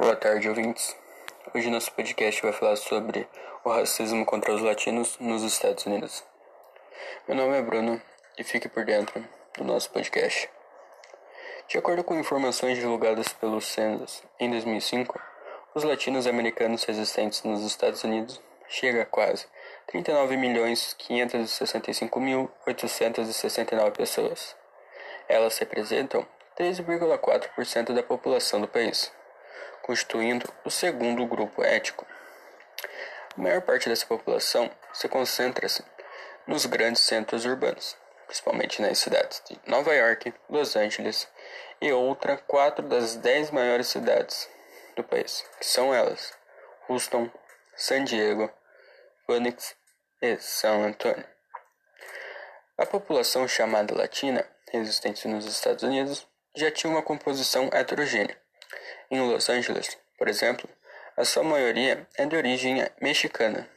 Boa tarde, ouvintes. Hoje nosso podcast vai falar sobre o racismo contra os latinos nos Estados Unidos. Meu nome é Bruno e fique por dentro do nosso podcast. De acordo com informações divulgadas pelo Census em 2005, os latinos americanos residentes nos Estados Unidos chega a quase 39.565.869 pessoas. Elas representam 13,4% da população do país, constituindo o segundo grupo étnico. A maior parte dessa população se concentra-se nos grandes centros urbanos, principalmente nas cidades de Nova York, Los Angeles e outra quatro das dez maiores cidades do país, que são elas: Houston, San Diego, Phoenix e São Antônio. A população chamada latina, existente nos Estados Unidos, já tinha uma composição heterogênea. Em Los Angeles, por exemplo, a sua maioria é de origem mexicana,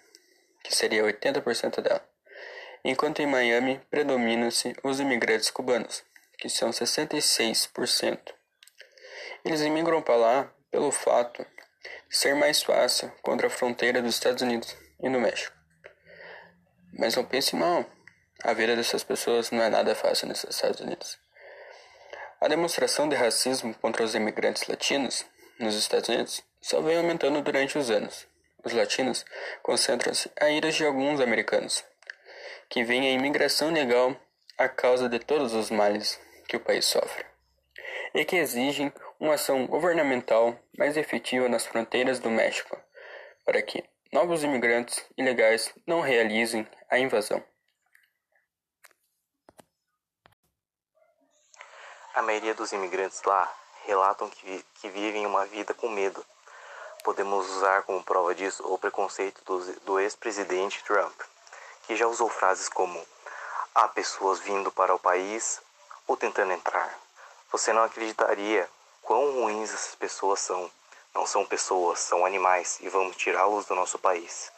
que seria 80% dela, enquanto em Miami predominam-se os imigrantes cubanos, que são 66%. Eles imigram para lá pelo fato de ser mais fácil contra a fronteira dos Estados Unidos e no México. Mas não pense mal, a vida dessas pessoas não é nada fácil nos Estados Unidos. A demonstração de racismo contra os imigrantes latinos nos Estados Unidos só vem aumentando durante os anos. Os latinos concentram-se a iras de alguns americanos, que veem a imigração legal a causa de todos os males que o país sofre, e que exigem uma ação governamental mais efetiva nas fronteiras do México, para que novos imigrantes ilegais não realizem a invasão. A maioria dos imigrantes lá relatam que, que vivem uma vida com medo. Podemos usar como prova disso o preconceito do, do ex-presidente Trump, que já usou frases como há pessoas vindo para o país ou tentando entrar. Você não acreditaria quão ruins essas pessoas são. Não são pessoas, são animais e vamos tirá-los do nosso país.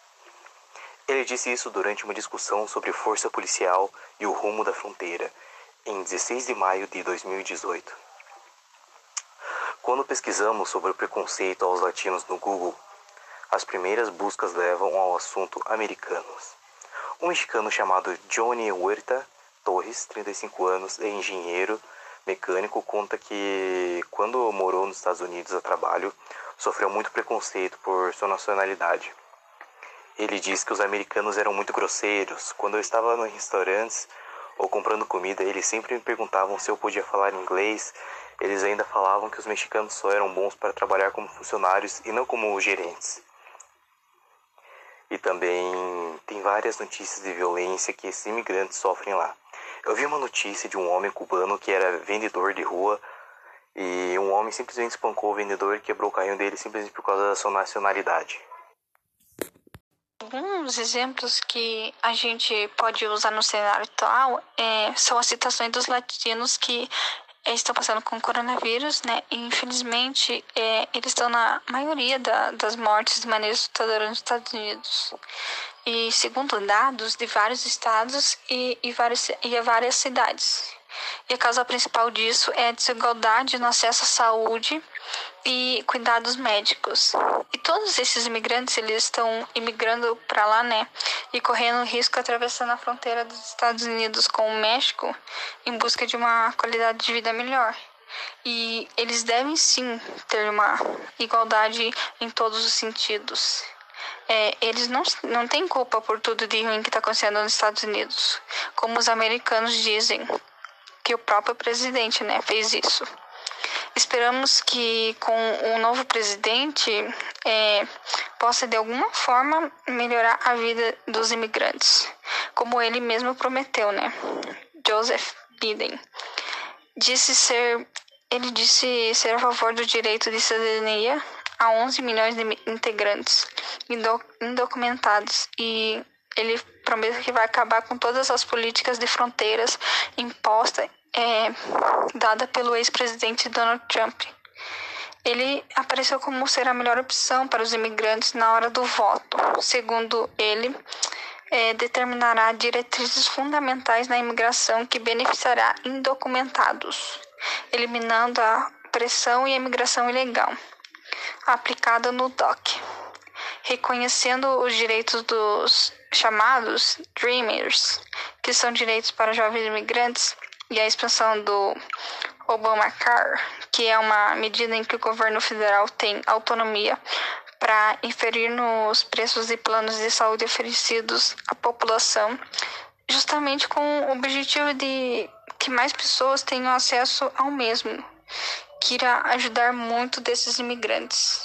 Ele disse isso durante uma discussão sobre força policial e o rumo da fronteira, em 16 de maio de 2018. Quando pesquisamos sobre o preconceito aos latinos no Google, as primeiras buscas levam ao assunto americanos. Um mexicano chamado Johnny Huerta Torres, 35 anos, é engenheiro mecânico, conta que quando morou nos Estados Unidos a trabalho, sofreu muito preconceito por sua nacionalidade. Ele diz que os americanos eram muito grosseiros. Quando eu estava nos restaurantes ou comprando comida, eles sempre me perguntavam se eu podia falar inglês. Eles ainda falavam que os mexicanos só eram bons para trabalhar como funcionários e não como gerentes. E também tem várias notícias de violência que esses imigrantes sofrem lá. Eu vi uma notícia de um homem cubano que era vendedor de rua e um homem simplesmente espancou o vendedor e quebrou o carrinho dele simplesmente por causa da sua nacionalidade. Alguns exemplos que a gente pode usar no cenário atual é, são as citações dos latinos que é, estão passando com o coronavírus, né? E, infelizmente, é, eles estão na maioria da, das mortes de maneira assustadora nos Estados Unidos. E segundo dados de vários estados e, e, vários, e várias cidades. E a causa principal disso é a desigualdade no acesso à saúde e cuidados médicos. E todos esses imigrantes, eles estão imigrando para lá, né? E correndo risco atravessando a fronteira dos Estados Unidos com o México em busca de uma qualidade de vida melhor. E eles devem sim ter uma igualdade em todos os sentidos. É, eles não, não têm culpa por tudo de ruim que está acontecendo nos Estados Unidos, como os americanos dizem que o próprio presidente né, fez isso. Esperamos que com o novo presidente é, possa de alguma forma melhorar a vida dos imigrantes, como ele mesmo prometeu, né? Joseph Biden disse ser, ele disse ser a favor do direito de cidadania a 11 milhões de integrantes indocumentados e ele promete que vai acabar com todas as políticas de fronteiras impostas é, dada pelo ex-presidente Donald Trump. Ele apareceu como ser a melhor opção para os imigrantes na hora do voto. Segundo ele, é, determinará diretrizes fundamentais na imigração que beneficiará indocumentados, eliminando a pressão e a imigração ilegal. aplicada no DOC, reconhecendo os direitos dos chamados Dreamers, que são direitos para jovens imigrantes, e a expansão do Obamacare, que é uma medida em que o governo federal tem autonomia para inferir nos preços e planos de saúde oferecidos à população, justamente com o objetivo de que mais pessoas tenham acesso ao mesmo, que irá ajudar muito desses imigrantes.